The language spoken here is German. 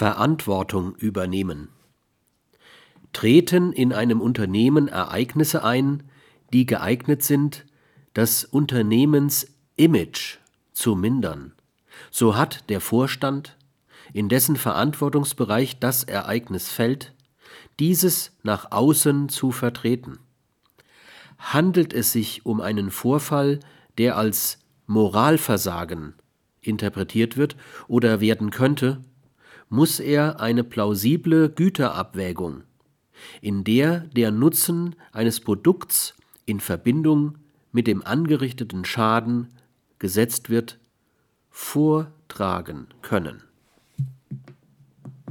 Verantwortung übernehmen. Treten in einem Unternehmen Ereignisse ein, die geeignet sind, das Unternehmensimage zu mindern, so hat der Vorstand, in dessen Verantwortungsbereich das Ereignis fällt, dieses nach außen zu vertreten. Handelt es sich um einen Vorfall, der als Moralversagen interpretiert wird oder werden könnte, muss er eine plausible Güterabwägung, in der der Nutzen eines Produkts in Verbindung mit dem angerichteten Schaden gesetzt wird, vortragen können